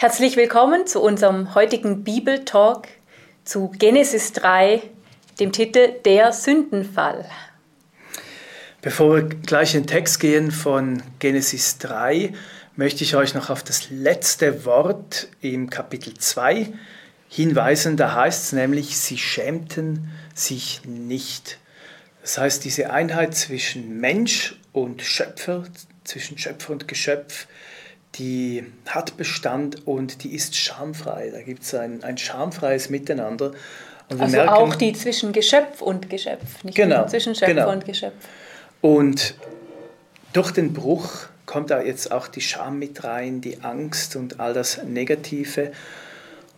Herzlich willkommen zu unserem heutigen Bibeltalk zu Genesis 3, dem Titel Der Sündenfall. Bevor wir gleich in den Text gehen von Genesis 3, möchte ich euch noch auf das letzte Wort im Kapitel 2 hinweisen. Da heißt es nämlich, sie schämten sich nicht. Das heißt, diese Einheit zwischen Mensch und Schöpfer, zwischen Schöpfer und Geschöpf, die hat Bestand und die ist schamfrei. Da gibt es ein, ein schamfreies Miteinander. also merken, auch die zwischen Geschöpf und Geschöpf, nicht genau, zwischen Schöpfer genau. und Geschöpf. Und durch den Bruch kommt da jetzt auch die Scham mit rein, die Angst und all das Negative.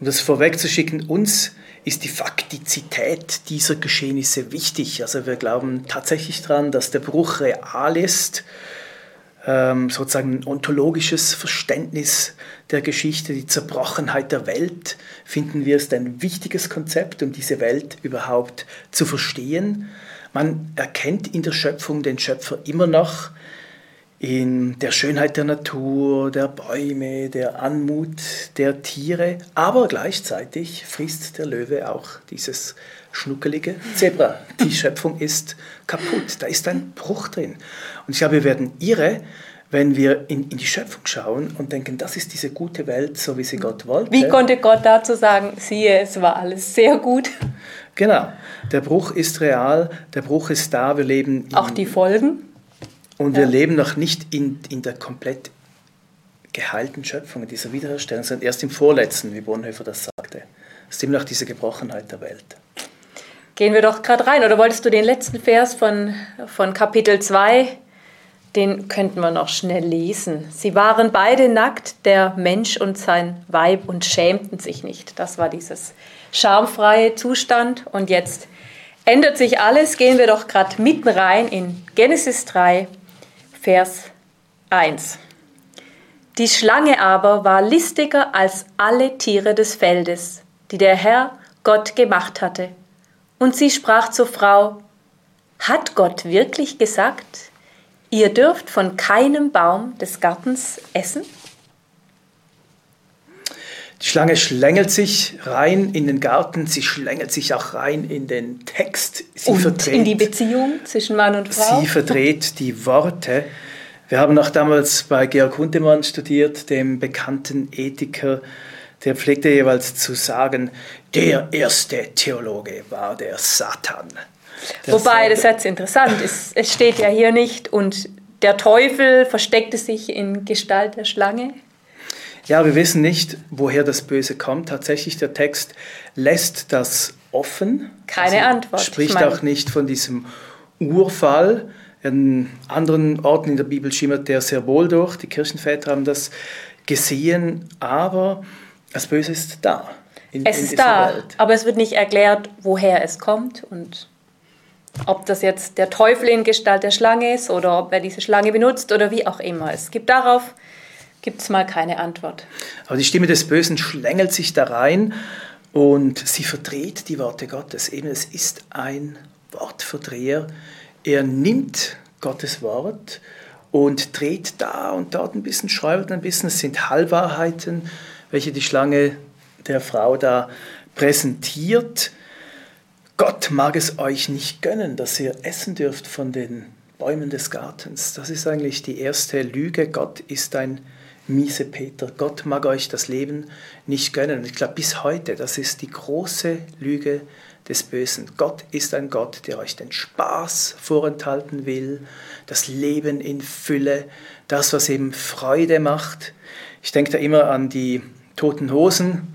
Um das vorwegzuschicken, uns ist die Faktizität dieser Geschehnisse wichtig. Also wir glauben tatsächlich daran, dass der Bruch real ist sozusagen ein ontologisches Verständnis der Geschichte, die Zerbrochenheit der Welt, finden wir es ein wichtiges Konzept, um diese Welt überhaupt zu verstehen. Man erkennt in der Schöpfung den Schöpfer immer noch in der Schönheit der Natur, der Bäume, der Anmut der Tiere, aber gleichzeitig frisst der Löwe auch dieses schnuckelige Zebra. Die Schöpfung ist kaputt, da ist ein Bruch drin. Und ich glaube, wir werden irre, wenn wir in, in, die Schöpfung schauen und denken, das ist diese gute Welt, so wie sie Gott wollte. Wie konnte Gott dazu sagen, siehe, es war alles sehr gut? Genau, der Bruch ist real, der Bruch ist da, wir leben. Auch die Folgen? Und wir leben noch nicht in, in der komplett geheilten Schöpfung, in dieser Wiederherstellung, sondern erst im Vorletzten, wie Bonhoeffer das sagte. Es ist immer noch diese Gebrochenheit der Welt. Gehen wir doch gerade rein. Oder wolltest du den letzten Vers von, von Kapitel 2, den könnten wir noch schnell lesen. Sie waren beide nackt, der Mensch und sein Weib, und schämten sich nicht. Das war dieses schamfreie Zustand. Und jetzt ändert sich alles. Gehen wir doch gerade mitten rein in Genesis 3, Vers 1. Die Schlange aber war listiger als alle Tiere des Feldes, die der Herr Gott gemacht hatte und sie sprach zur Frau, hat Gott wirklich gesagt, ihr dürft von keinem Baum des Gartens essen? Die Schlange schlängelt sich rein in den Garten, sie schlängelt sich auch rein in den Text. Sie und verdreht, in die Beziehung zwischen Mann und Frau. Sie verdreht die Worte. Wir haben auch damals bei Georg Hundemann studiert, dem bekannten Ethiker, der pflegte jeweils zu sagen, der erste Theologe war der Satan. Der Wobei, das ist interessant, es, es steht ja hier nicht, und der Teufel versteckte sich in Gestalt der Schlange. Ja, wir wissen nicht, woher das Böse kommt. Tatsächlich, der Text lässt das offen. Keine also Antwort. Spricht auch nicht von diesem Urfall. In anderen Orten in der Bibel schimmert der sehr wohl durch. Die Kirchenväter haben das gesehen, aber das Böse ist da. In, es in ist da, Welt. aber es wird nicht erklärt, woher es kommt und ob das jetzt der Teufel in Gestalt der Schlange ist oder ob er diese Schlange benutzt oder wie auch immer. Es gibt darauf gibt es mal keine Antwort. Aber die Stimme des Bösen schlängelt sich da rein und sie verdreht die Worte Gottes. Eben, es ist ein Wortverdreher. Er nimmt Gottes Wort und dreht da und dort ein bisschen, schreibt ein bisschen. Es sind Halbwahrheiten, welche die Schlange der Frau da präsentiert. Gott mag es euch nicht gönnen, dass ihr essen dürft von den Bäumen des Gartens. Das ist eigentlich die erste Lüge. Gott ist ein miese Peter. Gott mag euch das Leben nicht gönnen. Und ich glaube, bis heute, das ist die große Lüge des Bösen. Gott ist ein Gott, der euch den Spaß vorenthalten will, das Leben in Fülle, das, was eben Freude macht. Ich denke da immer an die Toten Hosen.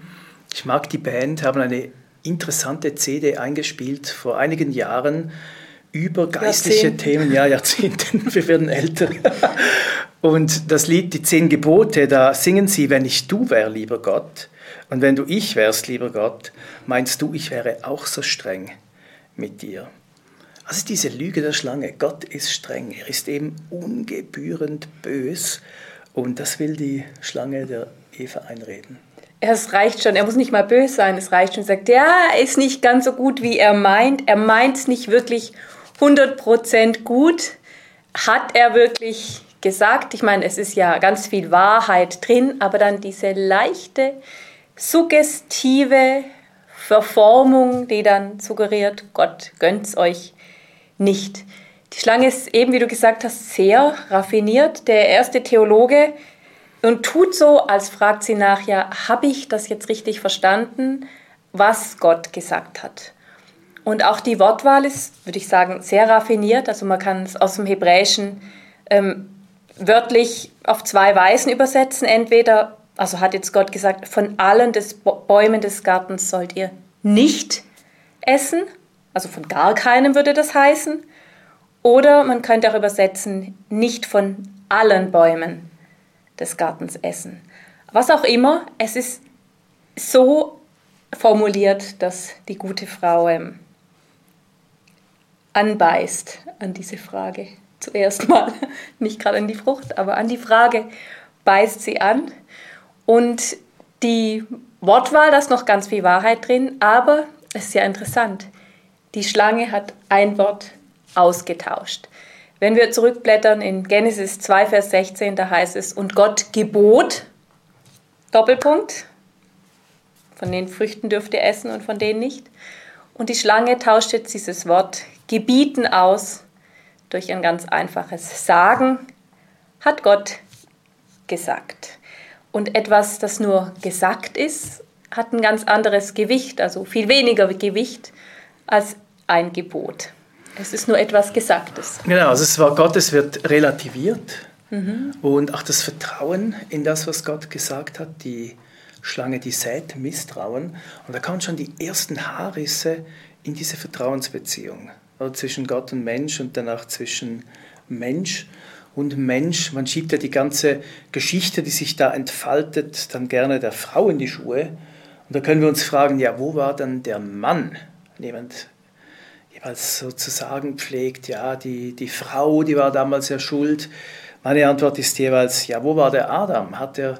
Ich mag die Band, haben eine interessante CD eingespielt vor einigen Jahren über geistliche Jahrzehnt. Themen. Ja, Jahrzehnten, wir werden älter. Und das Lied Die Zehn Gebote, da singen sie, wenn ich du wär, lieber Gott, und wenn du ich wärst, lieber Gott, meinst du, ich wäre auch so streng mit dir. Also diese Lüge der Schlange, Gott ist streng, er ist eben ungebührend bös und das will die Schlange der Eva einreden. Es reicht schon, er muss nicht mal böse sein, es reicht schon. Er sagt, ja, ist nicht ganz so gut, wie er meint. Er meint es nicht wirklich 100% gut. Hat er wirklich gesagt. Ich meine, es ist ja ganz viel Wahrheit drin, aber dann diese leichte, suggestive Verformung, die dann suggeriert, Gott gönnt's euch nicht. Die Schlange ist eben, wie du gesagt hast, sehr raffiniert. Der erste Theologe und tut so, als fragt sie nach, ja, habe ich das jetzt richtig verstanden, was Gott gesagt hat? Und auch die Wortwahl ist, würde ich sagen, sehr raffiniert. Also man kann es aus dem Hebräischen ähm, wörtlich auf zwei Weisen übersetzen. Entweder, also hat jetzt Gott gesagt, von allen des Bäumen des Gartens sollt ihr nicht essen, also von gar keinem würde das heißen. Oder man könnte auch übersetzen, nicht von allen Bäumen des Gartens essen. Was auch immer, es ist so formuliert, dass die gute Frau ähm, anbeißt an diese Frage. Zuerst mal, nicht gerade an die Frucht, aber an die Frage beißt sie an. Und die Wortwahl, da ist noch ganz viel Wahrheit drin, aber es ist ja interessant. Die Schlange hat ein Wort ausgetauscht. Wenn wir zurückblättern in Genesis 2, Vers 16, da heißt es, und Gott gebot, Doppelpunkt, von den Früchten dürft ihr essen und von denen nicht. Und die Schlange tauscht jetzt dieses Wort gebieten aus durch ein ganz einfaches Sagen, hat Gott gesagt. Und etwas, das nur gesagt ist, hat ein ganz anderes Gewicht, also viel weniger Gewicht als ein Gebot. Es ist nur etwas Gesagtes. Genau, also das Wort Gottes wird relativiert mhm. und auch das Vertrauen in das, was Gott gesagt hat, die Schlange, die sät Misstrauen. Und da kommen schon die ersten Haarrisse in diese Vertrauensbeziehung also zwischen Gott und Mensch und danach zwischen Mensch und Mensch. Man schiebt ja die ganze Geschichte, die sich da entfaltet, dann gerne der Frau in die Schuhe. Und da können wir uns fragen, ja, wo war dann der Mann? Jemand jeweils sozusagen pflegt, ja, die, die Frau, die war damals ja schuld. Meine Antwort ist jeweils, ja, wo war der Adam? Hat er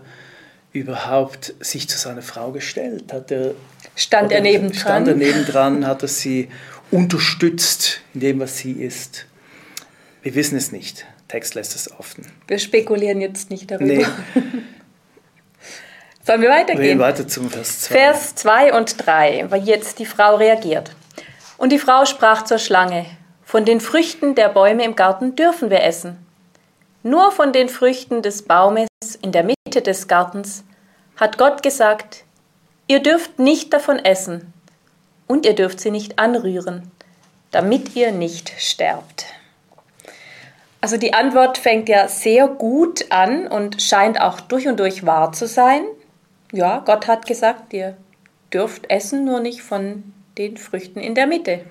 überhaupt sich zu seiner Frau gestellt? Hat er, stand er nebendran? Stand er nebendran? Hat er sie unterstützt in dem, was sie ist? Wir wissen es nicht. Text lässt es offen. Wir spekulieren jetzt nicht darüber. Nee. Sollen wir weitergehen? Wir gehen weiter zum Vers 2. Vers 2 und 3, weil jetzt die Frau reagiert. Und die Frau sprach zur Schlange, von den Früchten der Bäume im Garten dürfen wir essen. Nur von den Früchten des Baumes in der Mitte des Gartens hat Gott gesagt, ihr dürft nicht davon essen und ihr dürft sie nicht anrühren, damit ihr nicht sterbt. Also die Antwort fängt ja sehr gut an und scheint auch durch und durch wahr zu sein. Ja, Gott hat gesagt, ihr dürft essen, nur nicht von den Früchten in der Mitte,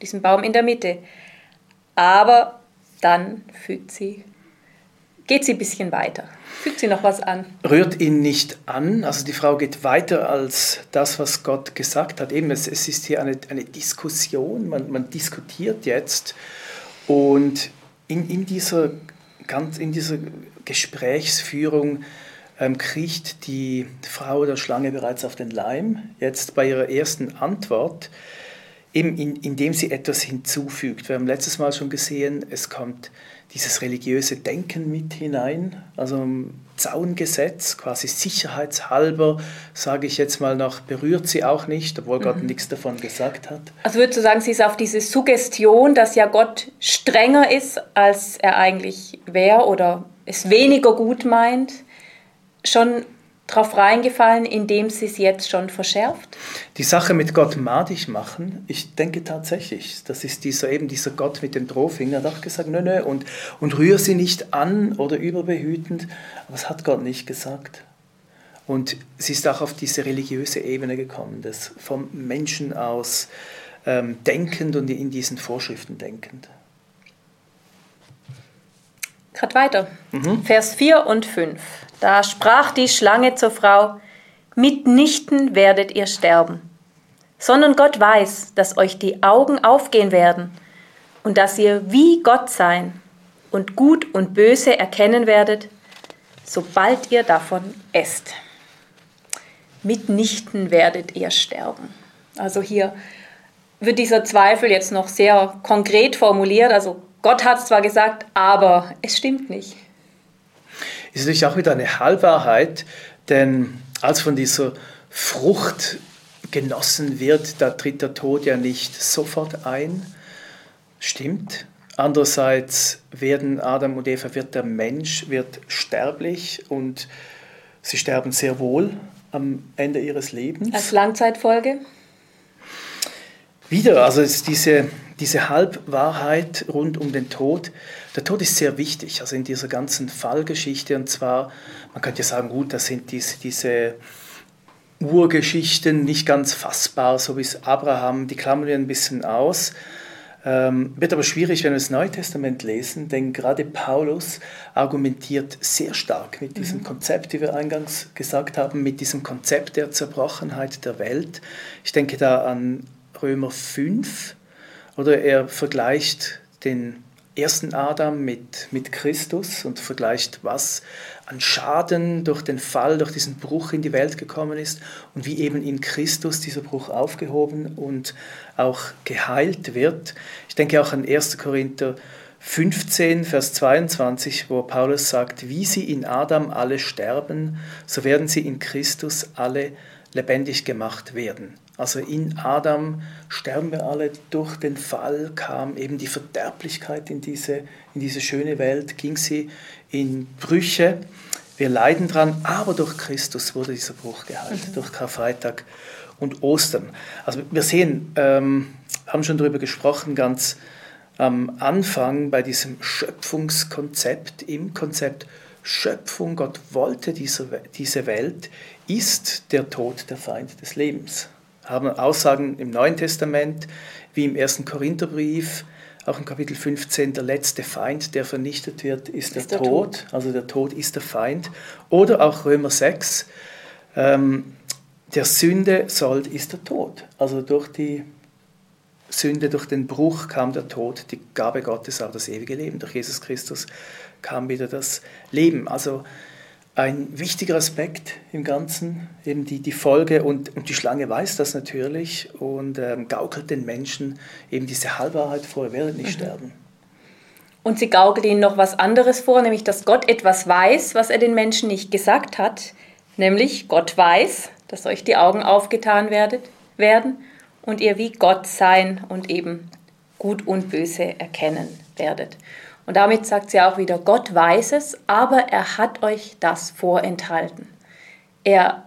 diesem Baum in der Mitte. Aber dann fügt sie, geht sie ein bisschen weiter. Fügt sie noch was an? Rührt ihn nicht an. Also die Frau geht weiter als das, was Gott gesagt hat. Eben, es, es ist hier eine, eine Diskussion, man, man diskutiert jetzt. Und in, in, dieser, ganz, in dieser Gesprächsführung ähm, kriecht die Frau der Schlange bereits auf den Leim. Jetzt bei ihrer ersten Antwort, eben in, indem sie etwas hinzufügt. Wir haben letztes Mal schon gesehen, es kommt dieses religiöse Denken mit hinein, also Zaungesetz, quasi sicherheitshalber, sage ich jetzt mal noch, berührt sie auch nicht, obwohl Gott mhm. nichts davon gesagt hat. Also würdest du sagen, sie ist auf diese Suggestion, dass ja Gott strenger ist, als er eigentlich wäre oder es weniger gut meint, schon drauf reingefallen, indem sie es jetzt schon verschärft? Die Sache mit Gott madig machen, ich denke tatsächlich, das ist dieser eben dieser Gott mit dem Drohfinger, hat auch gesagt, nö, nö, und, und rühr sie nicht an oder überbehütend, aber das hat Gott nicht gesagt. Und sie ist auch auf diese religiöse Ebene gekommen, das vom Menschen aus ähm, denkend und in diesen Vorschriften denkend. Gerade weiter. Mhm. Vers 4 und 5. Da sprach die Schlange zur Frau, mitnichten werdet ihr sterben, sondern Gott weiß, dass euch die Augen aufgehen werden und dass ihr wie Gott sein und gut und böse erkennen werdet, sobald ihr davon esst. Mitnichten werdet ihr sterben. Also hier wird dieser Zweifel jetzt noch sehr konkret formuliert. Also Gott hat es zwar gesagt, aber es stimmt nicht. Ist natürlich auch wieder eine Halbwahrheit, denn als von dieser Frucht genossen wird, da tritt der Tod ja nicht sofort ein. Stimmt. Andererseits werden Adam und Eva, wird der Mensch, wird sterblich und sie sterben sehr wohl am Ende ihres Lebens. Als Langzeitfolge? Wieder, also ist diese, diese Halbwahrheit rund um den Tod. Der Tod ist sehr wichtig, also in dieser ganzen Fallgeschichte. Und zwar, man könnte ja sagen, gut, das sind diese, diese Urgeschichten nicht ganz fassbar, so wie es Abraham, die klammern wir ein bisschen aus. Ähm, wird aber schwierig, wenn wir das Neue Testament lesen, denn gerade Paulus argumentiert sehr stark mit diesem mhm. Konzept, wie wir eingangs gesagt haben, mit diesem Konzept der Zerbrochenheit der Welt. Ich denke da an Römer 5, oder er vergleicht den ersten Adam mit, mit Christus und vergleicht, was an Schaden durch den Fall, durch diesen Bruch in die Welt gekommen ist und wie eben in Christus dieser Bruch aufgehoben und auch geheilt wird. Ich denke auch an 1. Korinther 15, Vers 22, wo Paulus sagt, wie sie in Adam alle sterben, so werden sie in Christus alle lebendig gemacht werden. Also in Adam sterben wir alle, durch den Fall kam eben die Verderblichkeit in diese, in diese schöne Welt, ging sie in Brüche. Wir leiden dran, aber durch Christus wurde dieser Bruch geheilt, mhm. durch Karfreitag und Ostern. Also wir sehen, ähm, haben schon darüber gesprochen, ganz am Anfang bei diesem Schöpfungskonzept, im Konzept Schöpfung, Gott wollte diese, diese Welt, ist der Tod der Feind des Lebens haben Aussagen im Neuen Testament, wie im ersten Korintherbrief, auch im Kapitel 15, der letzte Feind, der vernichtet wird, ist, ist der, der Tod. Tod. Also der Tod ist der Feind. Oder auch Römer 6, ähm, der Sünde Sold ist der Tod. Also durch die Sünde, durch den Bruch kam der Tod, die Gabe Gottes, aber das ewige Leben. Durch Jesus Christus kam wieder das Leben. Also ein wichtiger Aspekt im Ganzen, eben die, die Folge und, und die Schlange weiß das natürlich und ähm, gaukelt den Menschen eben diese Halbwahrheit vor, er werde nicht mhm. sterben. Und sie gaukelt ihnen noch was anderes vor, nämlich dass Gott etwas weiß, was er den Menschen nicht gesagt hat, nämlich Gott weiß, dass euch die Augen aufgetan werdet, werden und ihr wie Gott sein und eben gut und böse erkennen werdet. Und damit sagt sie auch wieder, Gott weiß es, aber er hat euch das vorenthalten. Er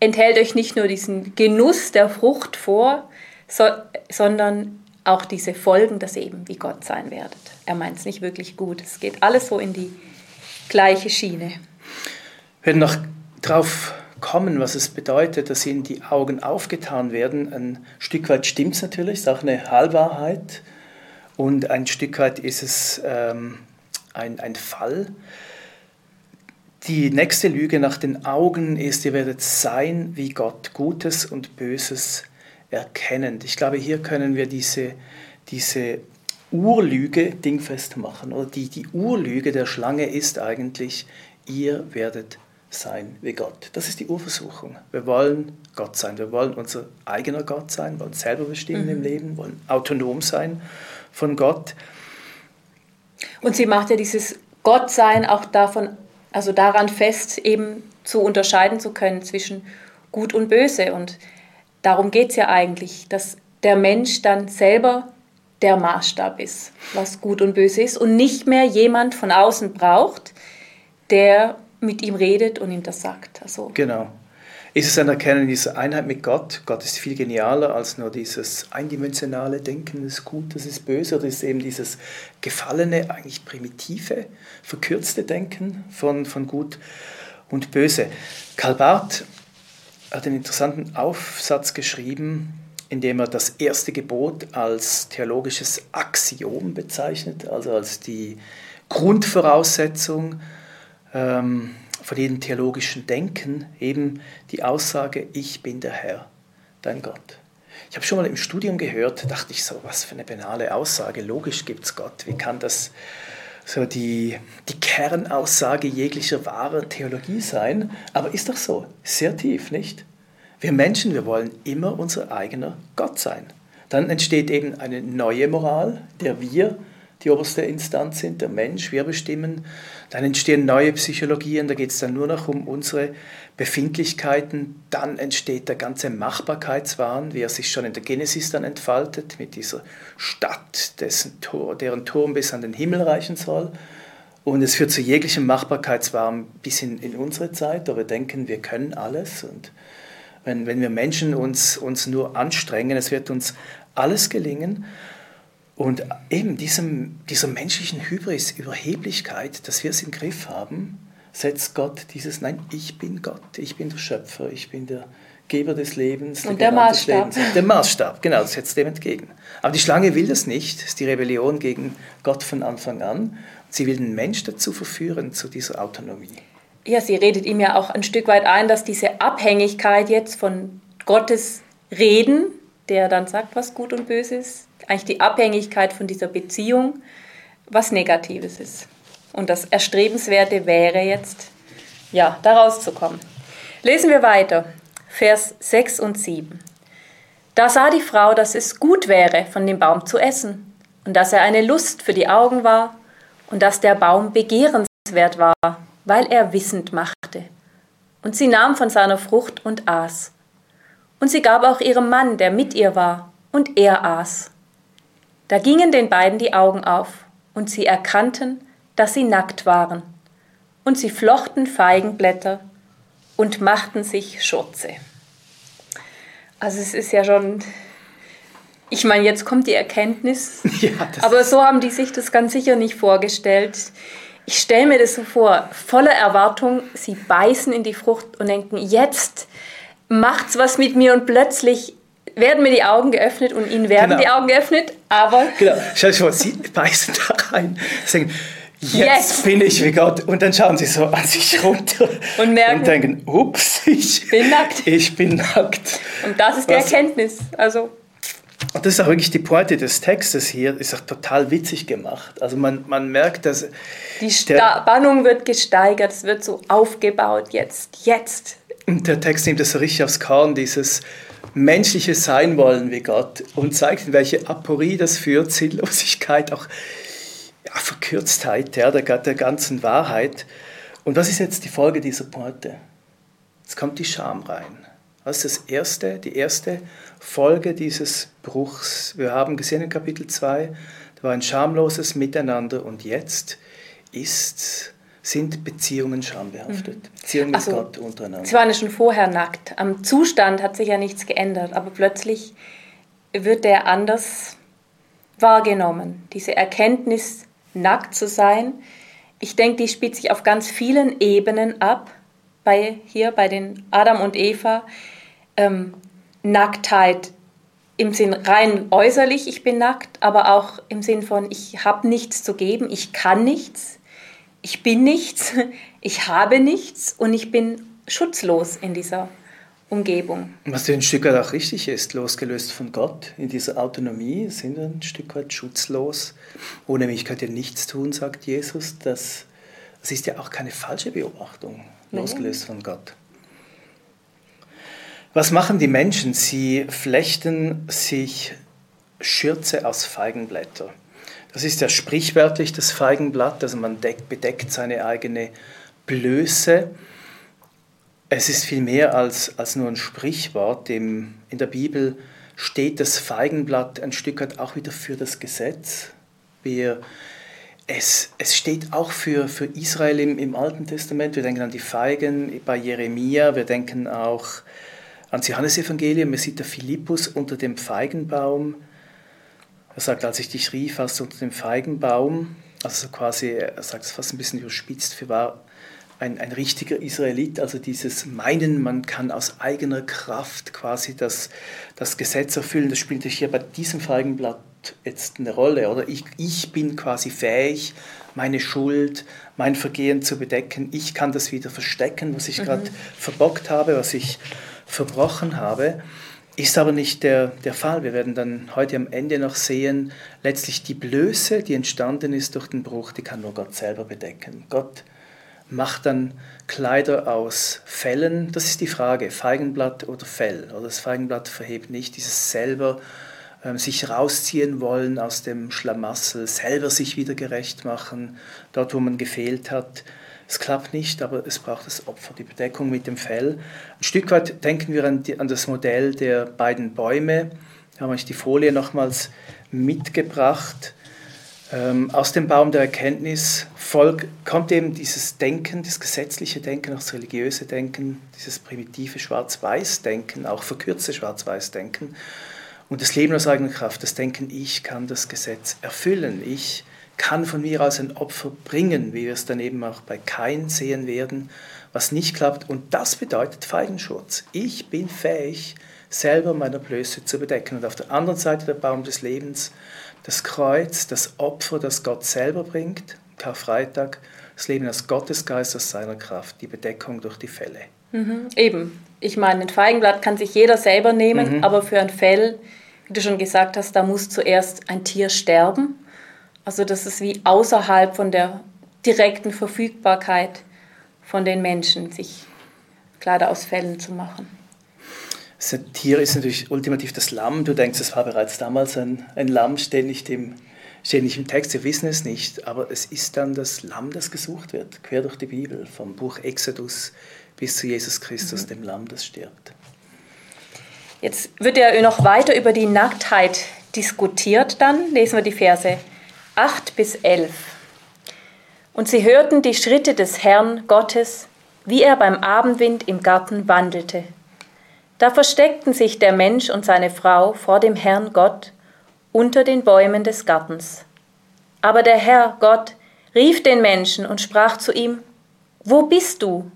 enthält euch nicht nur diesen Genuss der Frucht vor, so, sondern auch diese Folgen, dass ihr eben wie Gott sein werdet. Er meint es nicht wirklich gut. Es geht alles so in die gleiche Schiene. Wir werden noch drauf kommen, was es bedeutet, dass ihnen die Augen aufgetan werden. Ein Stück weit stimmt es natürlich, ist auch eine Halbwahrheit. Und ein Stück weit ist es ähm, ein, ein Fall. Die nächste Lüge nach den Augen ist, ihr werdet sein wie Gott, Gutes und Böses erkennend. Ich glaube, hier können wir diese, diese Urlüge dingfest machen. Oder die, die Urlüge der Schlange ist eigentlich, ihr werdet sein wie Gott. Das ist die Urversuchung. Wir wollen Gott sein. Wir wollen unser eigener Gott sein, wollen selber bestimmen mhm. im Leben, wollen autonom sein von Gott. Und sie macht ja dieses Gottsein auch davon, also daran fest, eben zu unterscheiden zu können zwischen Gut und Böse. Und darum geht es ja eigentlich, dass der Mensch dann selber der Maßstab ist, was gut und böse ist und nicht mehr jemand von außen braucht, der mit ihm redet und ihm das sagt. Also genau ist es ein Erkennen dieser Einheit mit Gott. Gott ist viel genialer als nur dieses eindimensionale Denken, das ist gut, das ist böse, oder ist eben dieses gefallene, eigentlich primitive, verkürzte Denken von, von gut und böse. Karl Barth hat einen interessanten Aufsatz geschrieben, in dem er das erste Gebot als theologisches Axiom bezeichnet, also als die Grundvoraussetzung ähm, von jedem theologischen Denken eben die Aussage, ich bin der Herr, dein Gott. Ich habe schon mal im Studium gehört, dachte ich so, was für eine banale Aussage, logisch gibt es Gott, wie kann das so die, die Kernaussage jeglicher wahrer Theologie sein? Aber ist doch so, sehr tief, nicht? Wir Menschen, wir wollen immer unser eigener Gott sein. Dann entsteht eben eine neue Moral, der wir die oberste Instanz sind, der Mensch, wir bestimmen. Dann entstehen neue Psychologien, da geht es dann nur noch um unsere Befindlichkeiten. Dann entsteht der ganze Machbarkeitswahn, wie er sich schon in der Genesis dann entfaltet, mit dieser Stadt, dessen Tor, deren Turm bis an den Himmel reichen soll. Und es führt zu jeglichem Machbarkeitswahn bis in, in unsere Zeit, da wir denken, wir können alles. Und wenn, wenn wir Menschen uns, uns nur anstrengen, es wird uns alles gelingen. Und eben diesem, dieser menschlichen Hybris, Überheblichkeit, dass wir es im Griff haben, setzt Gott dieses, nein, ich bin Gott, ich bin der Schöpfer, ich bin der Geber des Lebens. Der Und der Maßstab. Der Maßstab, genau, das setzt dem entgegen. Aber die Schlange will das nicht, das ist die Rebellion gegen Gott von Anfang an. Sie will den Mensch dazu verführen, zu dieser Autonomie. Ja, sie redet ihm ja auch ein Stück weit ein, dass diese Abhängigkeit jetzt von Gottes Reden, der dann sagt, was gut und böse ist, eigentlich die Abhängigkeit von dieser Beziehung was Negatives ist. Und das Erstrebenswerte wäre jetzt, ja, da rauszukommen. Lesen wir weiter, Vers 6 und 7. Da sah die Frau, dass es gut wäre, von dem Baum zu essen, und dass er eine Lust für die Augen war, und dass der Baum begehrenswert war, weil er wissend machte. Und sie nahm von seiner Frucht und aß. Und sie gab auch ihrem Mann, der mit ihr war, und er aß. Da gingen den beiden die Augen auf, und sie erkannten, dass sie nackt waren. Und sie flochten Feigenblätter und machten sich Schurze. Also es ist ja schon, ich meine, jetzt kommt die Erkenntnis, ja, aber so haben die sich das ganz sicher nicht vorgestellt. Ich stelle mir das so vor, voller Erwartung, sie beißen in die Frucht und denken, jetzt macht's was mit mir und plötzlich werden mir die Augen geöffnet und ihnen werden genau. die Augen geöffnet, aber... Genau, schau dir vor, sie beißen da rein, sagen, jetzt yes. bin ich wie Gott. Und dann schauen sie so an sich runter und, merken, und denken, ups, ich bin nackt. Ich bin nackt. Und das ist die Was? Erkenntnis. Also... Und das ist auch wirklich die Pointe des Textes hier, ist auch total witzig gemacht. Also man, man merkt, dass... Die Spannung wird gesteigert, es wird so aufgebaut, jetzt, jetzt. Und der Text nimmt das so richtig aufs Korn, dieses menschliche Sein wollen wie Gott und zeigt, in welche Aporie das führt, Sinnlosigkeit, auch ja, Verkürztheit ja, der, der ganzen Wahrheit. Und was ist jetzt die Folge dieser Pointe? Jetzt kommt die Scham rein. Das ist das erste, die erste Folge dieses Bruchs. Wir haben gesehen in Kapitel 2, da war ein schamloses Miteinander und jetzt ist sind Beziehungen schambehaftet. Mhm. Beziehungen mit also, Gott untereinander. Sie waren ja schon vorher nackt. Am Zustand hat sich ja nichts geändert, aber plötzlich wird der anders wahrgenommen. Diese Erkenntnis, nackt zu sein, ich denke, die spielt sich auf ganz vielen Ebenen ab. Bei, hier bei den Adam und Eva. Ähm, Nacktheit im Sinn rein äußerlich, ich bin nackt, aber auch im Sinn von, ich habe nichts zu geben, ich kann nichts, ich bin nichts, ich habe nichts und ich bin schutzlos in dieser Umgebung. Was ein Stück weit auch richtig ist, losgelöst von Gott, in dieser Autonomie sind wir ein Stück weit schutzlos. Ohne mich könnt ihr nichts tun, sagt Jesus. Das, das ist ja auch keine falsche Beobachtung, losgelöst von Gott. Was machen die Menschen? Sie flechten sich Schürze aus Feigenblätter. Das ist ja sprichwörtlich das Feigenblatt, also man bedeckt seine eigene Blöße. Es ist viel mehr als, als nur ein Sprichwort. Im, in der Bibel steht das Feigenblatt ein Stück weit auch wieder für das Gesetz. Wir, es, es steht auch für, für Israel im, im Alten Testament. Wir denken an die Feigen bei Jeremia, wir denken auch an das Johannesevangelium. Man sieht der Philippus unter dem Feigenbaum. Er sagt, als ich dich rief, warst du unter dem Feigenbaum. Also quasi, er sagt es fast ein bisschen überspitzt, für war ein, ein richtiger Israelit, also dieses Meinen, man kann aus eigener Kraft quasi das, das Gesetz erfüllen, das spielt hier bei diesem Feigenblatt jetzt eine Rolle, oder? Ich, ich bin quasi fähig, meine Schuld, mein Vergehen zu bedecken. Ich kann das wieder verstecken, was ich mhm. gerade verbockt habe, was ich verbrochen habe. Ist aber nicht der, der Fall. Wir werden dann heute am Ende noch sehen, letztlich die Blöße, die entstanden ist durch den Bruch, die kann nur Gott selber bedecken. Gott macht dann Kleider aus Fellen. Das ist die Frage, Feigenblatt oder Fell. Oder das Feigenblatt verhebt nicht dieses selber ähm, sich rausziehen wollen aus dem Schlamassel, selber sich wieder gerecht machen, dort wo man gefehlt hat. Es klappt nicht, aber es braucht das Opfer, die Bedeckung mit dem Fell. Ein Stück weit denken wir an, die, an das Modell der beiden Bäume. Da habe ich die Folie nochmals mitgebracht. Ähm, aus dem Baum der Erkenntnis Volk, kommt eben dieses Denken, das gesetzliche Denken, auch das religiöse Denken, dieses primitive Schwarz-Weiß-Denken, auch verkürzte Schwarz-Weiß-Denken. Und das Leben aus eigener Kraft, das Denken, ich kann das Gesetz erfüllen, ich kann von mir aus ein Opfer bringen, wie wir es dann eben auch bei Kain sehen werden, was nicht klappt. Und das bedeutet Feigenschutz. Ich bin fähig, selber meine Blöße zu bedecken. Und auf der anderen Seite der Baum des Lebens das Kreuz, das Opfer, das Gott selber bringt, Karfreitag, das Leben als Gottesgeist aus seiner Kraft, die Bedeckung durch die Fälle. Mhm, eben. Ich meine, ein Feigenblatt kann sich jeder selber nehmen, mhm. aber für ein Fell, wie du schon gesagt hast, da muss zuerst ein Tier sterben. Also das ist wie außerhalb von der direkten Verfügbarkeit von den Menschen, sich Kleider aus Fellen zu machen. Tier ist natürlich ultimativ das Lamm. Du denkst, es war bereits damals ein, ein Lamm, steht nicht, im, steht nicht im Text, wir wissen es nicht. Aber es ist dann das Lamm, das gesucht wird, quer durch die Bibel, vom Buch Exodus bis zu Jesus Christus, mhm. dem Lamm, das stirbt. Jetzt wird ja noch weiter über die Nacktheit diskutiert. Dann lesen wir die Verse 8 bis 11. Und sie hörten die Schritte des Herrn Gottes, wie er beim Abendwind im Garten wandelte. Da versteckten sich der Mensch und seine Frau vor dem Herrn Gott unter den Bäumen des Gartens. Aber der Herr Gott rief den Menschen und sprach zu ihm, Wo bist du?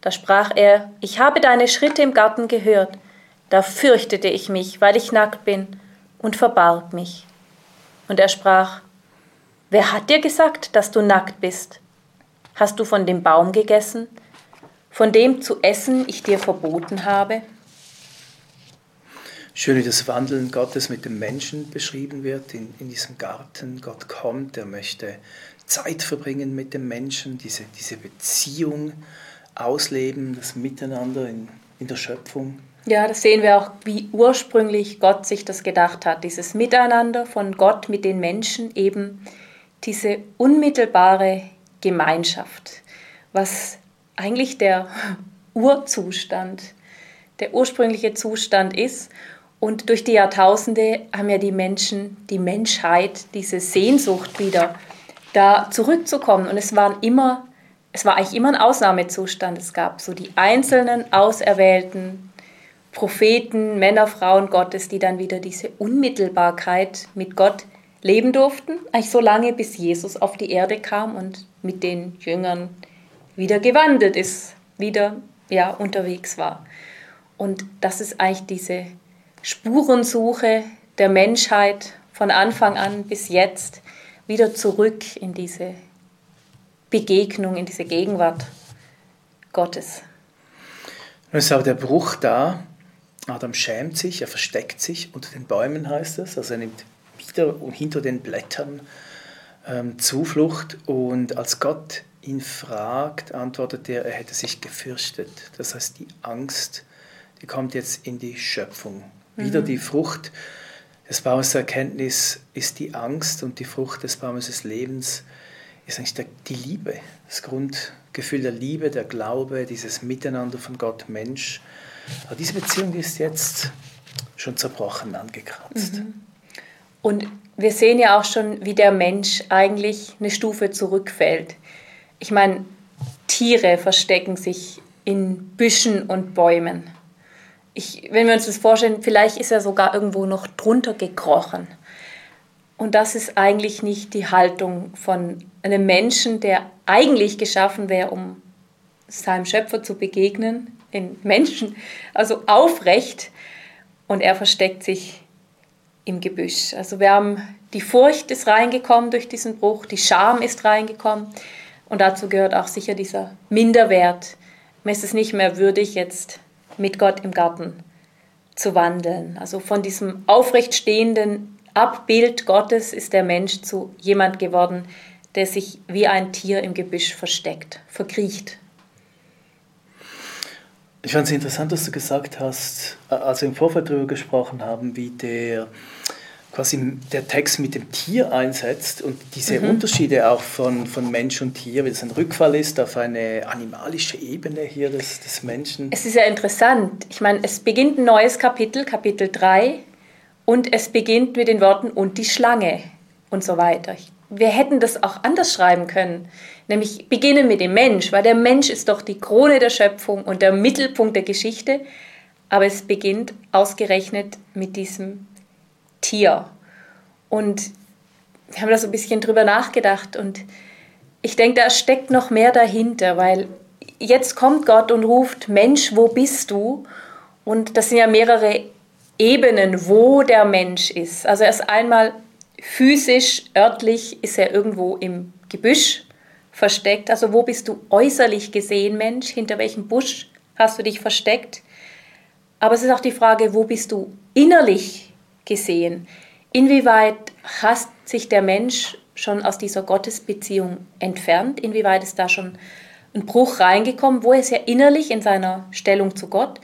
Da sprach er, Ich habe deine Schritte im Garten gehört, da fürchtete ich mich, weil ich nackt bin, und verbarg mich. Und er sprach, Wer hat dir gesagt, dass du nackt bist? Hast du von dem Baum gegessen, von dem zu essen ich dir verboten habe? Schön, wie das Wandeln Gottes mit dem Menschen beschrieben wird in, in diesem Garten. Gott kommt, er möchte Zeit verbringen mit dem Menschen, diese, diese Beziehung ausleben, das Miteinander in, in der Schöpfung. Ja, das sehen wir auch, wie ursprünglich Gott sich das gedacht hat. Dieses Miteinander von Gott mit den Menschen, eben diese unmittelbare Gemeinschaft, was eigentlich der Urzustand, der ursprüngliche Zustand ist und durch die Jahrtausende haben ja die Menschen, die Menschheit, diese Sehnsucht wieder, da zurückzukommen. Und es waren immer, es war eigentlich immer ein Ausnahmezustand. Es gab so die einzelnen auserwählten Propheten, Männer, Frauen Gottes, die dann wieder diese Unmittelbarkeit mit Gott leben durften, eigentlich so lange, bis Jesus auf die Erde kam und mit den Jüngern wieder gewandelt ist, wieder ja, unterwegs war. Und das ist eigentlich diese Spurensuche der Menschheit von Anfang an bis jetzt wieder zurück in diese Begegnung, in diese Gegenwart Gottes. Nun ist aber der Bruch da. Adam schämt sich, er versteckt sich unter den Bäumen, heißt es. Also er nimmt wieder hinter den Blättern ähm, Zuflucht. Und als Gott ihn fragt, antwortet er, er hätte sich gefürchtet. Das heißt, die Angst, die kommt jetzt in die Schöpfung wieder mhm. die Frucht des Baumes der Erkenntnis ist die Angst und die Frucht des Baumes des Lebens ist eigentlich der, die Liebe, das Grundgefühl der Liebe, der Glaube, dieses Miteinander von Gott, Mensch. Aber diese Beziehung ist jetzt schon zerbrochen, angekratzt. Mhm. Und wir sehen ja auch schon, wie der Mensch eigentlich eine Stufe zurückfällt. Ich meine, Tiere verstecken sich in Büschen und Bäumen ich, wenn wir uns das vorstellen, vielleicht ist er sogar irgendwo noch drunter gekrochen. Und das ist eigentlich nicht die Haltung von einem Menschen, der eigentlich geschaffen wäre, um seinem Schöpfer zu begegnen, in Menschen, also aufrecht. Und er versteckt sich im Gebüsch. Also wir haben die Furcht ist reingekommen durch diesen Bruch, die Scham ist reingekommen und dazu gehört auch sicher dieser Minderwert. Man ist es nicht mehr würdig, jetzt mit Gott im Garten zu wandeln. Also von diesem aufrecht stehenden Abbild Gottes ist der Mensch zu jemand geworden, der sich wie ein Tier im Gebüsch versteckt, verkriecht. Ich fand es interessant, dass du gesagt hast, als wir im Vorfeld darüber gesprochen haben, wie der quasi der Text mit dem Tier einsetzt und diese mhm. Unterschiede auch von, von Mensch und Tier, wie es ein Rückfall ist auf eine animalische Ebene hier des, des Menschen. Es ist ja interessant. Ich meine, es beginnt ein neues Kapitel, Kapitel 3, und es beginnt mit den Worten und die Schlange und so weiter. Wir hätten das auch anders schreiben können, nämlich beginnen mit dem Mensch, weil der Mensch ist doch die Krone der Schöpfung und der Mittelpunkt der Geschichte, aber es beginnt ausgerechnet mit diesem Tier. Und wir haben da so ein bisschen drüber nachgedacht und ich denke, da steckt noch mehr dahinter, weil jetzt kommt Gott und ruft, Mensch, wo bist du? Und das sind ja mehrere Ebenen, wo der Mensch ist. Also erst einmal physisch, örtlich ist er irgendwo im Gebüsch versteckt. Also wo bist du äußerlich gesehen, Mensch? Hinter welchem Busch hast du dich versteckt? Aber es ist auch die Frage, wo bist du innerlich gesehen. Inwieweit hat sich der Mensch schon aus dieser Gottesbeziehung entfernt? Inwieweit ist da schon ein Bruch reingekommen? Wo ist er innerlich in seiner Stellung zu Gott?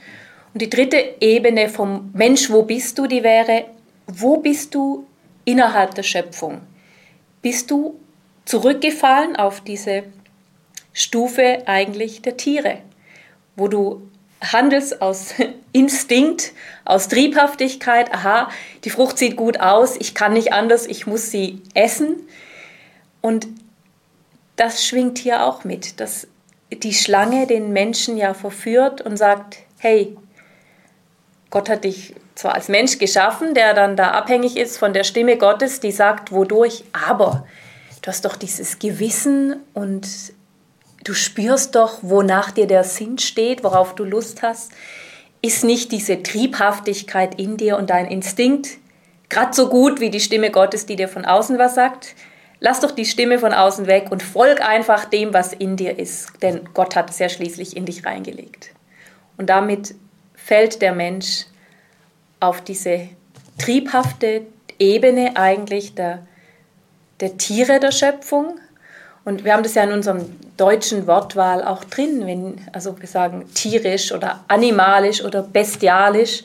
Und die dritte Ebene vom Mensch, wo bist du, die wäre, wo bist du innerhalb der Schöpfung? Bist du zurückgefallen auf diese Stufe eigentlich der Tiere, wo du handelst aus Instinkt, aus Triebhaftigkeit, aha, die Frucht sieht gut aus, ich kann nicht anders, ich muss sie essen. Und das schwingt hier auch mit, dass die Schlange den Menschen ja verführt und sagt, hey, Gott hat dich zwar als Mensch geschaffen, der dann da abhängig ist von der Stimme Gottes, die sagt, wodurch, aber du hast doch dieses Gewissen und du spürst doch, wonach dir der Sinn steht, worauf du Lust hast. Ist nicht diese Triebhaftigkeit in dir und dein Instinkt gerade so gut wie die Stimme Gottes, die dir von außen was sagt? Lass doch die Stimme von außen weg und folg einfach dem, was in dir ist, denn Gott hat es ja schließlich in dich reingelegt. Und damit fällt der Mensch auf diese triebhafte Ebene eigentlich der, der Tiere der Schöpfung, und wir haben das ja in unserem deutschen Wortwahl auch drin, wenn, also wir sagen tierisch oder animalisch oder bestialisch.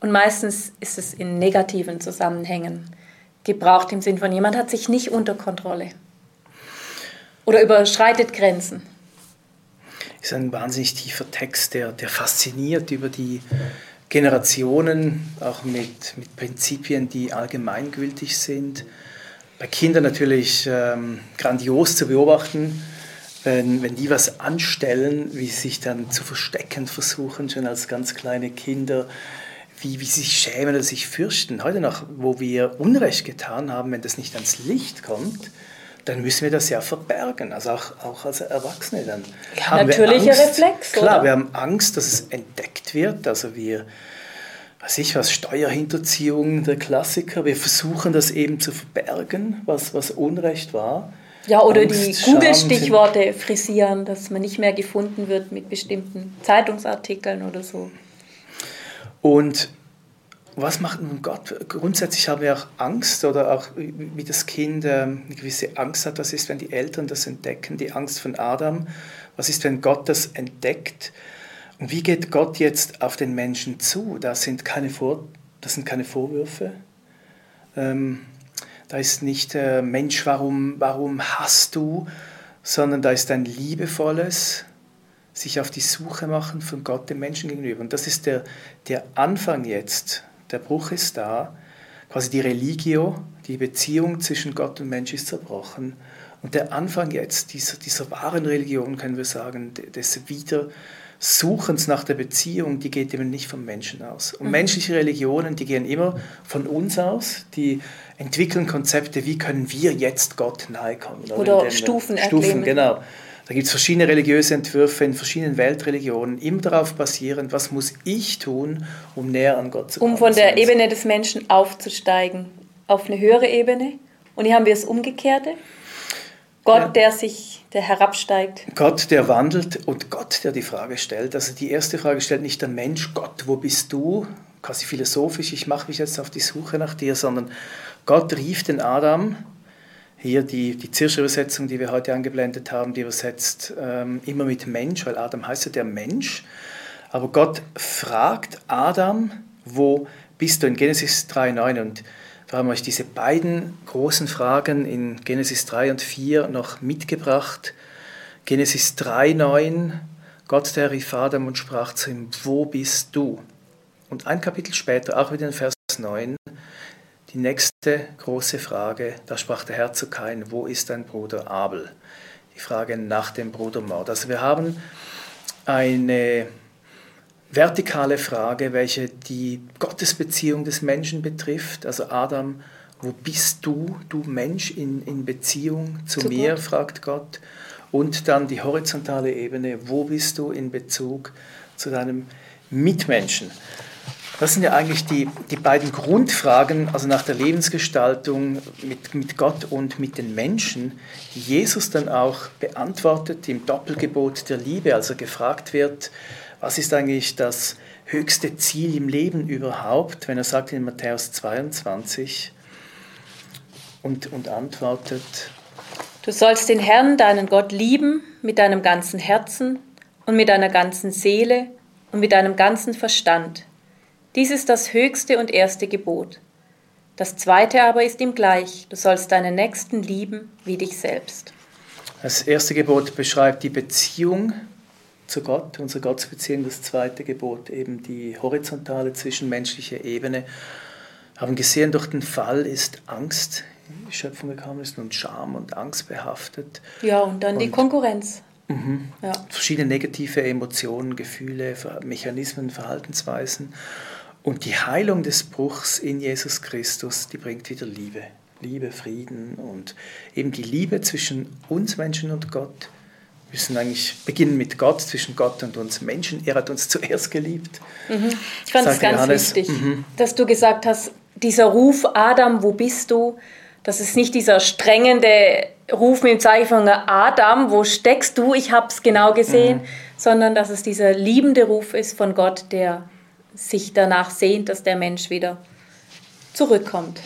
Und meistens ist es in negativen Zusammenhängen gebraucht, im Sinn von jemand hat sich nicht unter Kontrolle oder überschreitet Grenzen. Ist ein wahnsinnig tiefer Text, der, der fasziniert über die Generationen, auch mit, mit Prinzipien, die allgemeingültig sind bei Kindern natürlich ähm, grandios zu beobachten, wenn, wenn die was anstellen, wie sie sich dann zu verstecken versuchen, schon als ganz kleine Kinder, wie, wie sie sich schämen oder sich fürchten. Heute noch, wo wir Unrecht getan haben, wenn das nicht ans Licht kommt, dann müssen wir das ja verbergen, also auch, auch als Erwachsene dann. Ja, haben natürlicher Reflex, Klar, oder? wir haben Angst, dass es entdeckt wird, also wir weiß ich was, Steuerhinterziehung, der Klassiker. Wir versuchen das eben zu verbergen, was, was Unrecht war. Ja, oder Angst, die Google-Stichworte frisieren, dass man nicht mehr gefunden wird mit bestimmten Zeitungsartikeln oder so. Und was macht nun Gott? Grundsätzlich haben wir auch Angst oder auch wie das Kind ähm, eine gewisse Angst hat. Was ist, wenn die Eltern das entdecken? Die Angst von Adam. Was ist, wenn Gott das entdeckt? Und wie geht Gott jetzt auf den Menschen zu? Das sind keine, Vor das sind keine Vorwürfe. Ähm, da ist nicht, äh, Mensch, warum, warum hast du, sondern da ist ein liebevolles, sich auf die Suche machen von Gott dem Menschen gegenüber. Und das ist der, der Anfang jetzt. Der Bruch ist da. Quasi die Religio, die Beziehung zwischen Gott und Mensch ist zerbrochen. Und der Anfang jetzt dieser, dieser wahren Religion, können wir sagen, des Wieder, Suchens nach der Beziehung, die geht eben nicht vom Menschen aus. Und mhm. menschliche Religionen, die gehen immer von uns aus, die entwickeln Konzepte, wie können wir jetzt Gott nahe kommen. Oder, Oder Stufen Stufen, genau. Da gibt es verschiedene religiöse Entwürfe in verschiedenen Weltreligionen, immer darauf basierend, was muss ich tun, um näher an Gott zu kommen. Um von der Ebene des Menschen aufzusteigen auf eine höhere Ebene. Und hier haben wir das Umgekehrte. Gott, ja. der sich, der herabsteigt. Gott, der wandelt und Gott, der die Frage stellt. Also die erste Frage stellt nicht der Mensch, Gott, wo bist du? Quasi philosophisch, ich mache mich jetzt auf die Suche nach dir, sondern Gott rief den Adam, hier die, die Zirsche Übersetzung, die wir heute angeblendet haben, die übersetzt ähm, immer mit Mensch, weil Adam heißt ja der Mensch. Aber Gott fragt Adam, wo bist du in Genesis 3,9 und wir haben euch diese beiden großen Fragen in Genesis 3 und 4 noch mitgebracht. Genesis 3,9, Gott der rief Adam und sprach zu ihm, wo bist du? Und ein Kapitel später, auch wieder in Vers 9, die nächste große Frage, da sprach der Herr zu Kain, wo ist dein Bruder Abel? Die Frage nach dem Brudermord. Also wir haben eine vertikale Frage, welche die Gottesbeziehung des Menschen betrifft. Also Adam, wo bist du, du Mensch, in, in Beziehung zu, zu mir, Gott. fragt Gott. Und dann die horizontale Ebene, wo bist du in Bezug zu deinem Mitmenschen. Das sind ja eigentlich die, die beiden Grundfragen, also nach der Lebensgestaltung mit, mit Gott und mit den Menschen, die Jesus dann auch beantwortet im Doppelgebot der Liebe, also gefragt wird, was ist eigentlich das höchste Ziel im Leben überhaupt, wenn er sagt in Matthäus 22 und, und antwortet, Du sollst den Herrn, deinen Gott, lieben mit deinem ganzen Herzen und mit deiner ganzen Seele und mit deinem ganzen Verstand. Dies ist das höchste und erste Gebot. Das zweite aber ist ihm gleich, du sollst deinen Nächsten lieben wie dich selbst. Das erste Gebot beschreibt die Beziehung zu Gott, unsere Gottesbeziehung, das zweite Gebot, eben die horizontale zwischenmenschliche Ebene. Haben gesehen, durch den Fall ist Angst in die Schöpfung gekommen, ist nun Scham und Angst behaftet. Ja, und dann und, die Konkurrenz. Mhm, ja. Verschiedene negative Emotionen, Gefühle, Mechanismen, Verhaltensweisen. Und die Heilung des Bruchs in Jesus Christus, die bringt wieder Liebe. Liebe, Frieden und eben die Liebe zwischen uns Menschen und Gott müssen eigentlich beginnen mit Gott, zwischen Gott und uns Menschen. Er hat uns zuerst geliebt. Mhm. Ich fand es ganz Johannes. wichtig, mhm. dass du gesagt hast, dieser Ruf, Adam, wo bist du? Das ist nicht dieser strengende Ruf mit dem Zeichen von Adam, wo steckst du? Ich habe es genau gesehen, mhm. sondern dass es dieser liebende Ruf ist von Gott, der sich danach sehnt, dass der Mensch wieder zurückkommt.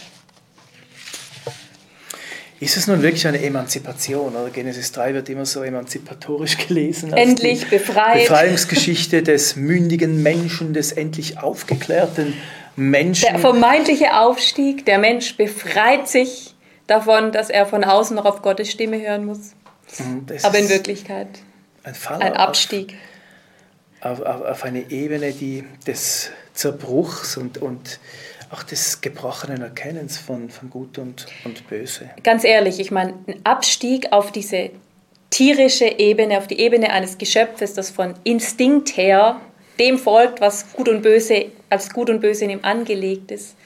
Ist es nun wirklich eine Emanzipation? Oder Genesis 3 wird immer so emanzipatorisch gelesen. Endlich befreit. Befreiungsgeschichte des mündigen Menschen, des endlich aufgeklärten Menschen. Der vermeintliche Aufstieg, der Mensch befreit sich davon, dass er von außen noch auf Gottes Stimme hören muss. Mhm, das Aber in Wirklichkeit ein, Fall ein Abstieg. Auf, auf, auf, eine Ebene die, des Zerbruchs und, und auch des gebrochenen Erkennens von, von Gut und, und Böse. Ganz ehrlich, ich meine, ein Abstieg auf diese tierische Ebene, auf die Ebene eines Geschöpfes, das von Instinkt her dem folgt, was Gut und Böse als Gut und Böse in ihm angelegt ist,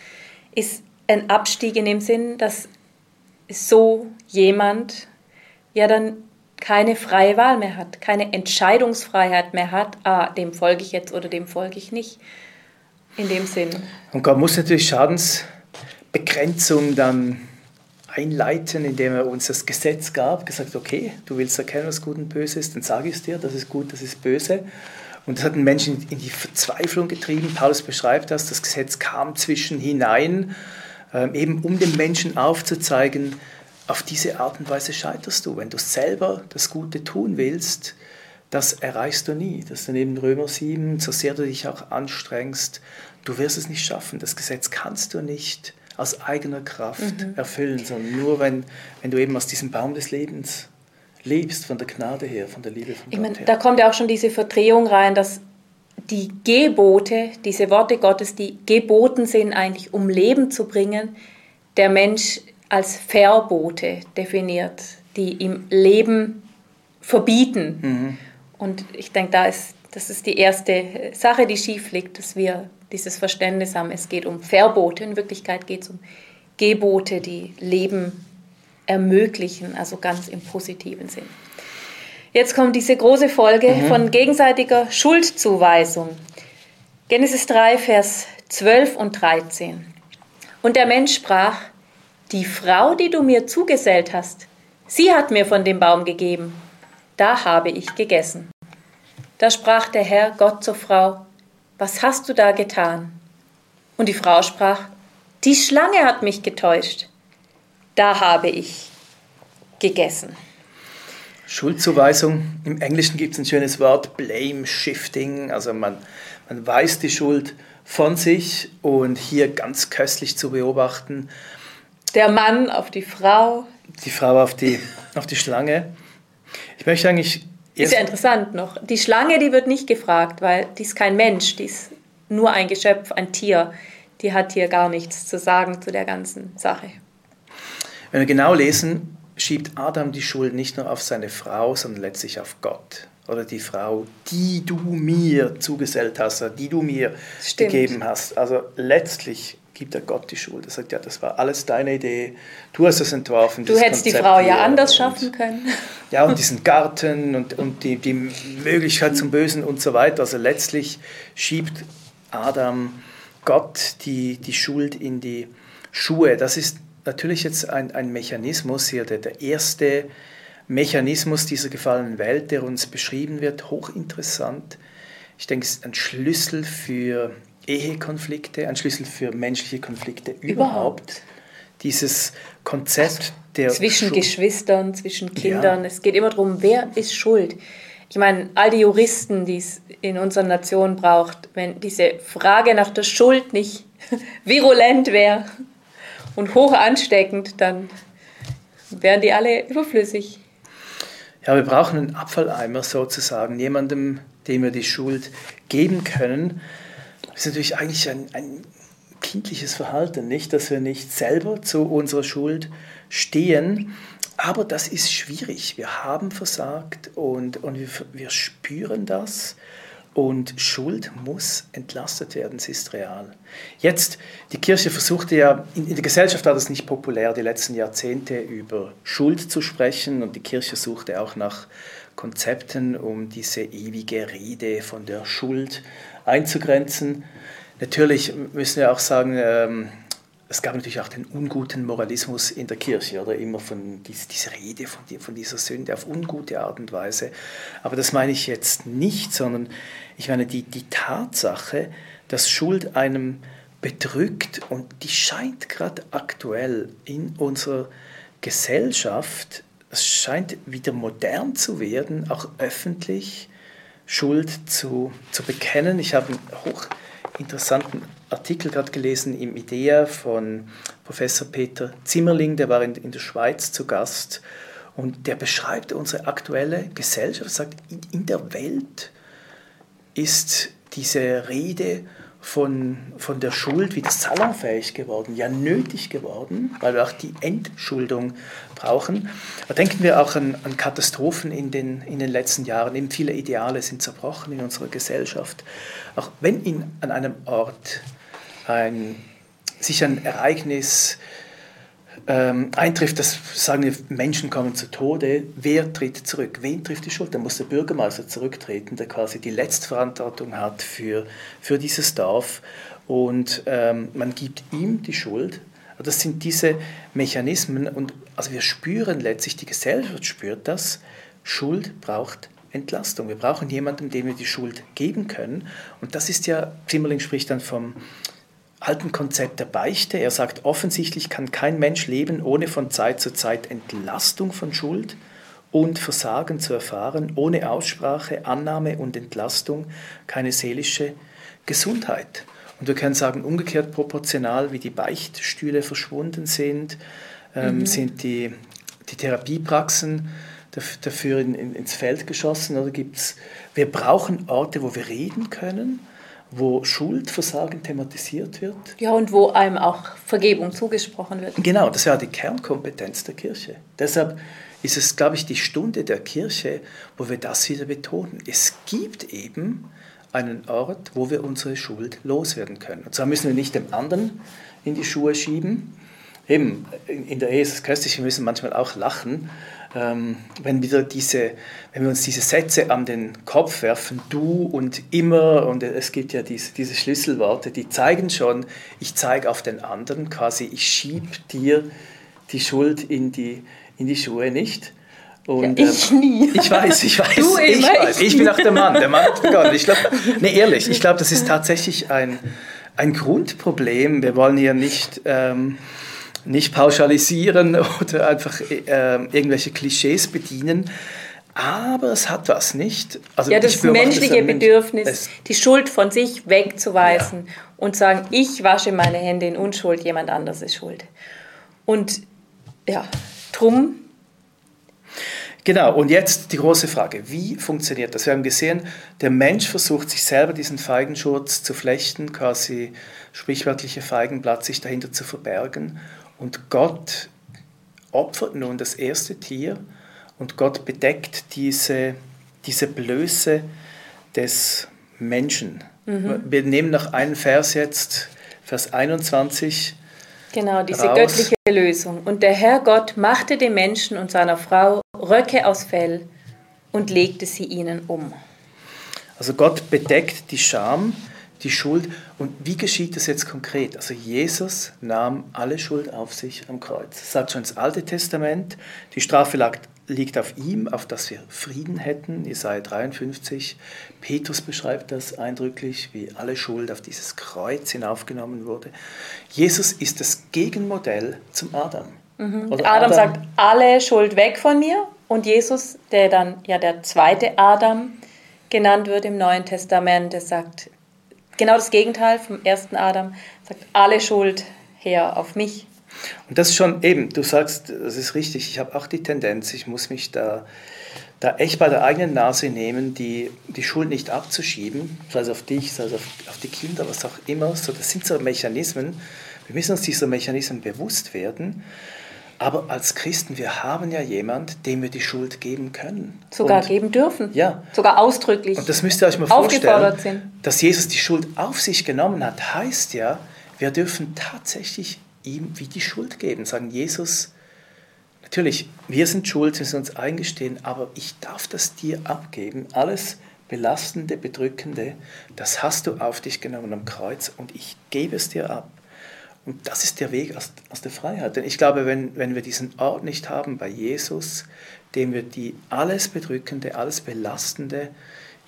ist ein Abstieg in dem Sinn, dass so jemand ja dann keine freie Wahl mehr hat, keine Entscheidungsfreiheit mehr hat, ah, dem folge ich jetzt oder dem folge ich nicht in dem Sinn. Und Gott muss natürlich Schadensbegrenzung dann einleiten, indem er uns das Gesetz gab, gesagt, okay, du willst erkennen, was gut und böse ist, dann sage ich es dir, das ist gut, das ist böse. Und das hat den Menschen in die Verzweiflung getrieben. Paulus beschreibt das, das Gesetz kam zwischen hinein, ähm, eben um dem Menschen aufzuzeigen, auf diese Art und Weise scheiterst du. Wenn du selber das Gute tun willst, das erreichst du nie. Das ist dann eben Römer 7, so sehr du dich auch anstrengst, du wirst es nicht schaffen. Das Gesetz kannst du nicht aus eigener Kraft mhm. erfüllen, sondern nur, wenn, wenn du eben aus diesem Baum des Lebens lebst, von der Gnade her, von der Liebe von ich Gott meine, her. Da kommt ja auch schon diese Verdrehung rein, dass die Gebote, diese Worte Gottes, die geboten sind eigentlich, um Leben zu bringen, der Mensch als Verbote definiert, die ihm Leben verbieten. Mhm. Und ich denke, da ist, das ist die erste Sache, die schief liegt, dass wir dieses Verständnis haben. Es geht um Verbote, in Wirklichkeit geht es um Gebote, die Leben ermöglichen, also ganz im positiven Sinn. Jetzt kommt diese große Folge mhm. von gegenseitiger Schuldzuweisung. Genesis 3, Vers 12 und 13. Und der Mensch sprach, die Frau, die du mir zugesellt hast, sie hat mir von dem Baum gegeben da habe ich gegessen. Da sprach der Herr Gott zur Frau, was hast du da getan? Und die Frau sprach, die Schlange hat mich getäuscht. Da habe ich gegessen. Schuldzuweisung. Im Englischen gibt es ein schönes Wort, Blame Shifting. Also man, man weist die Schuld von sich und hier ganz köstlich zu beobachten. Der Mann auf die Frau. Die Frau auf die, auf die Schlange. Ich möchte eigentlich. Ist ja interessant noch. Die Schlange, die wird nicht gefragt, weil die ist kein Mensch, die ist nur ein Geschöpf, ein Tier. Die hat hier gar nichts zu sagen zu der ganzen Sache. Wenn wir genau lesen, schiebt Adam die Schuld nicht nur auf seine Frau, sondern letztlich auf Gott. Oder die Frau, die du mir zugesellt hast, die du mir Stimmt. gegeben hast. Also letztlich gibt er Gott die Schuld. Er sagt, ja, das war alles deine Idee, du hast es entworfen. Du hättest Konzept die Frau ja anders schaffen können. Ja, und diesen Garten und, und die, die Möglichkeit zum Bösen und so weiter. Also letztlich schiebt Adam Gott die, die Schuld in die Schuhe. Das ist natürlich jetzt ein, ein Mechanismus hier, der, der erste Mechanismus dieser gefallenen Welt, der uns beschrieben wird, hochinteressant. Ich denke, es ist ein Schlüssel für Ehekonflikte, ein Schlüssel für menschliche Konflikte überhaupt. Dieses Konzept der zwischen Schuld. Geschwistern, zwischen Kindern. Ja. Es geht immer darum, wer ist schuld. Ich meine, all die Juristen, die es in unserer Nation braucht, wenn diese Frage nach der Schuld nicht virulent wäre und hoch ansteckend, dann wären die alle überflüssig. Ja, wir brauchen einen Abfalleimer sozusagen, jemandem, dem wir die Schuld geben können. Das ist natürlich eigentlich ein, ein kindliches Verhalten, nicht, dass wir nicht selber zu unserer Schuld stehen. Aber das ist schwierig. Wir haben versagt und, und wir, wir spüren das. Und Schuld muss entlastet werden, es ist real. Jetzt, die Kirche versuchte ja, in, in, der Gesellschaft war das nicht populär, die letzten Jahrzehnte über Schuld zu sprechen und die Kirche suchte auch nach Konzepten, um diese ewige Rede von der Schuld einzugrenzen. Natürlich müssen wir auch sagen, ähm, es gab natürlich auch den unguten Moralismus in der Kirche, oder immer von diese, diese Rede von, die, von dieser Sünde auf ungute Art und Weise. Aber das meine ich jetzt nicht, sondern ich meine die, die Tatsache, dass Schuld einem bedrückt und die scheint gerade aktuell in unserer Gesellschaft, es scheint wieder modern zu werden, auch öffentlich Schuld zu, zu bekennen. Ich habe einen hochinteressanten Artikel gerade gelesen im IDEA von Professor Peter Zimmerling, der war in, in der Schweiz zu Gast und der beschreibt unsere aktuelle Gesellschaft, sagt, in, in der Welt ist diese Rede von, von der Schuld wieder salonfähig geworden, ja nötig geworden, weil wir auch die Entschuldung brauchen. Da denken wir auch an, an Katastrophen in den, in den letzten Jahren. Eben viele Ideale sind zerbrochen in unserer Gesellschaft. Auch wenn in, an einem Ort ein, sich ein Ereignis ähm, eintrifft, dass sagen wir, Menschen kommen zu Tode, wer tritt zurück? Wen trifft die Schuld? Da muss der Bürgermeister zurücktreten, der quasi die Letztverantwortung hat für, für dieses Dorf und ähm, man gibt ihm die Schuld. Das sind diese Mechanismen und also wir spüren letztlich, die Gesellschaft spürt das, Schuld braucht Entlastung. Wir brauchen jemanden, dem wir die Schuld geben können. Und das ist ja, Zimmerling spricht dann vom alten Konzept der Beichte. Er sagt, offensichtlich kann kein Mensch leben, ohne von Zeit zu Zeit Entlastung von Schuld und Versagen zu erfahren, ohne Aussprache, Annahme und Entlastung keine seelische Gesundheit. Und wir können sagen, umgekehrt proportional, wie die Beichtstühle verschwunden sind, ähm, mhm. sind die, die Therapiepraxen dafür in, in, ins Feld geschossen. Oder gibt's, wir brauchen Orte, wo wir reden können, wo Schuldversagen thematisiert wird. Ja, und wo einem auch Vergebung zugesprochen wird. Genau, das wäre die Kernkompetenz der Kirche. Deshalb ist es, glaube ich, die Stunde der Kirche, wo wir das wieder betonen. Es gibt eben einen Ort, wo wir unsere Schuld loswerden können. Und zwar müssen wir nicht dem anderen in die Schuhe schieben. Eben, in der Ehe ist es köstlich, wir müssen manchmal auch lachen, ähm, wenn, wieder diese, wenn wir uns diese Sätze an den Kopf werfen, du und immer, und es gibt ja diese, diese Schlüsselworte, die zeigen schon, ich zeige auf den anderen, quasi ich schiebe dir die Schuld in die, in die Schuhe nicht. Und, ja, ich ähm, nie. Ich weiß, ich weiß. Du ich, weiß. ich bin auch der Mann. Der Mann hat begonnen. Ich glaub, nee, ehrlich, ich glaube, das ist tatsächlich ein, ein Grundproblem. Wir wollen hier nicht ähm, nicht pauschalisieren oder einfach äh, irgendwelche Klischees bedienen. aber es hat was nicht. Also ja, das menschliche das Bedürfnis, die Schuld von sich wegzuweisen ja. und sagen, ich wasche meine Hände in Unschuld, jemand anders ist schuld. Und ja, drum. Genau, und jetzt die große Frage, wie funktioniert das? Wir haben gesehen, der Mensch versucht sich selber diesen Feigenschurz zu flechten, quasi sprichwörtliche Feigenblatt sich dahinter zu verbergen. Und Gott opfert nun das erste Tier und Gott bedeckt diese, diese Blöße des Menschen. Mhm. Wir nehmen noch einen Vers jetzt, Vers 21. Genau, diese raus. göttliche Lösung. Und der Herr Gott machte dem Menschen und seiner Frau Röcke aus Fell und legte sie ihnen um. Also Gott bedeckt die Scham, die Schuld. Und wie geschieht das jetzt konkret? Also Jesus nahm alle Schuld auf sich am Kreuz. Das sagt schon das Alte Testament. Die Strafe lag liegt auf ihm, auf dass wir Frieden hätten. Jesaja 53. Petrus beschreibt das eindrücklich, wie alle Schuld auf dieses Kreuz hinaufgenommen wurde. Jesus ist das Gegenmodell zum Adam. Mhm. Adam, Adam sagt, alle Schuld weg von mir. Und Jesus, der dann ja der zweite Adam genannt wird im Neuen Testament, der sagt genau das Gegenteil vom ersten Adam, sagt alle Schuld her auf mich. Und das ist schon eben, du sagst, das ist richtig, ich habe auch die Tendenz, ich muss mich da, da echt bei der eigenen Nase nehmen, die, die Schuld nicht abzuschieben, sei es auf dich, sei es auf, auf die Kinder, was auch immer. So, das sind so Mechanismen, wir müssen uns dieser Mechanismen bewusst werden. Aber als Christen, wir haben ja jemand, dem wir die Schuld geben können. Sogar und, geben dürfen. Ja. Sogar ausdrücklich. Und das müsst ihr euch mal vorstellen. Sind. Dass Jesus die Schuld auf sich genommen hat, heißt ja, wir dürfen tatsächlich ihm wie die Schuld geben. Sagen, Jesus, natürlich, wir sind schuld, wir müssen uns eingestehen, aber ich darf das dir abgeben. Alles Belastende, Bedrückende, das hast du auf dich genommen am Kreuz und ich gebe es dir ab. Und das ist der Weg aus, aus der Freiheit. Denn ich glaube, wenn, wenn wir diesen Ort nicht haben bei Jesus, dem wir die alles Bedrückende, alles Belastende,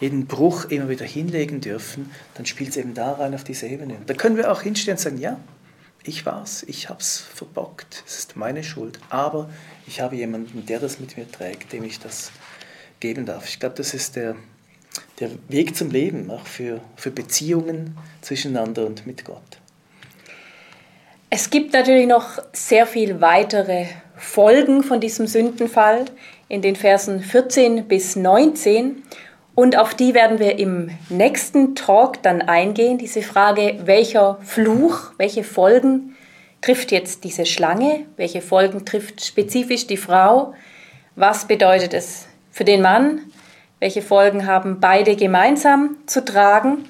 jeden Bruch immer wieder hinlegen dürfen, dann spielt es eben da rein auf diese Ebene. Da können wir auch hinstehen und sagen, ja, ich war's, ich habe es verbockt, es ist meine Schuld, aber ich habe jemanden, der das mit mir trägt, dem ich das geben darf. Ich glaube, das ist der, der Weg zum Leben, auch für, für Beziehungen zwischeneinander und mit Gott. Es gibt natürlich noch sehr viel weitere Folgen von diesem Sündenfall in den Versen 14 bis 19. Und auf die werden wir im nächsten Talk dann eingehen. Diese Frage, welcher Fluch, welche Folgen trifft jetzt diese Schlange? Welche Folgen trifft spezifisch die Frau? Was bedeutet es für den Mann? Welche Folgen haben beide gemeinsam zu tragen?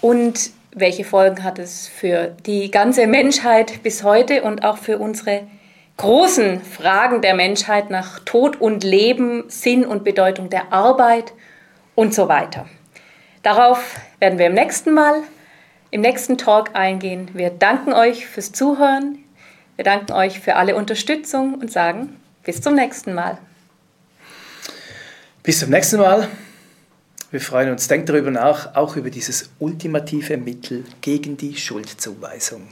Und welche Folgen hat es für die ganze Menschheit bis heute und auch für unsere großen Fragen der Menschheit nach Tod und Leben, Sinn und Bedeutung der Arbeit und so weiter. Darauf werden wir im nächsten Mal, im nächsten Talk eingehen. Wir danken euch fürs Zuhören. Wir danken euch für alle Unterstützung und sagen bis zum nächsten Mal. Bis zum nächsten Mal. Wir freuen uns. Denkt darüber nach, auch über dieses ultimative Mittel gegen die Schuldzuweisung.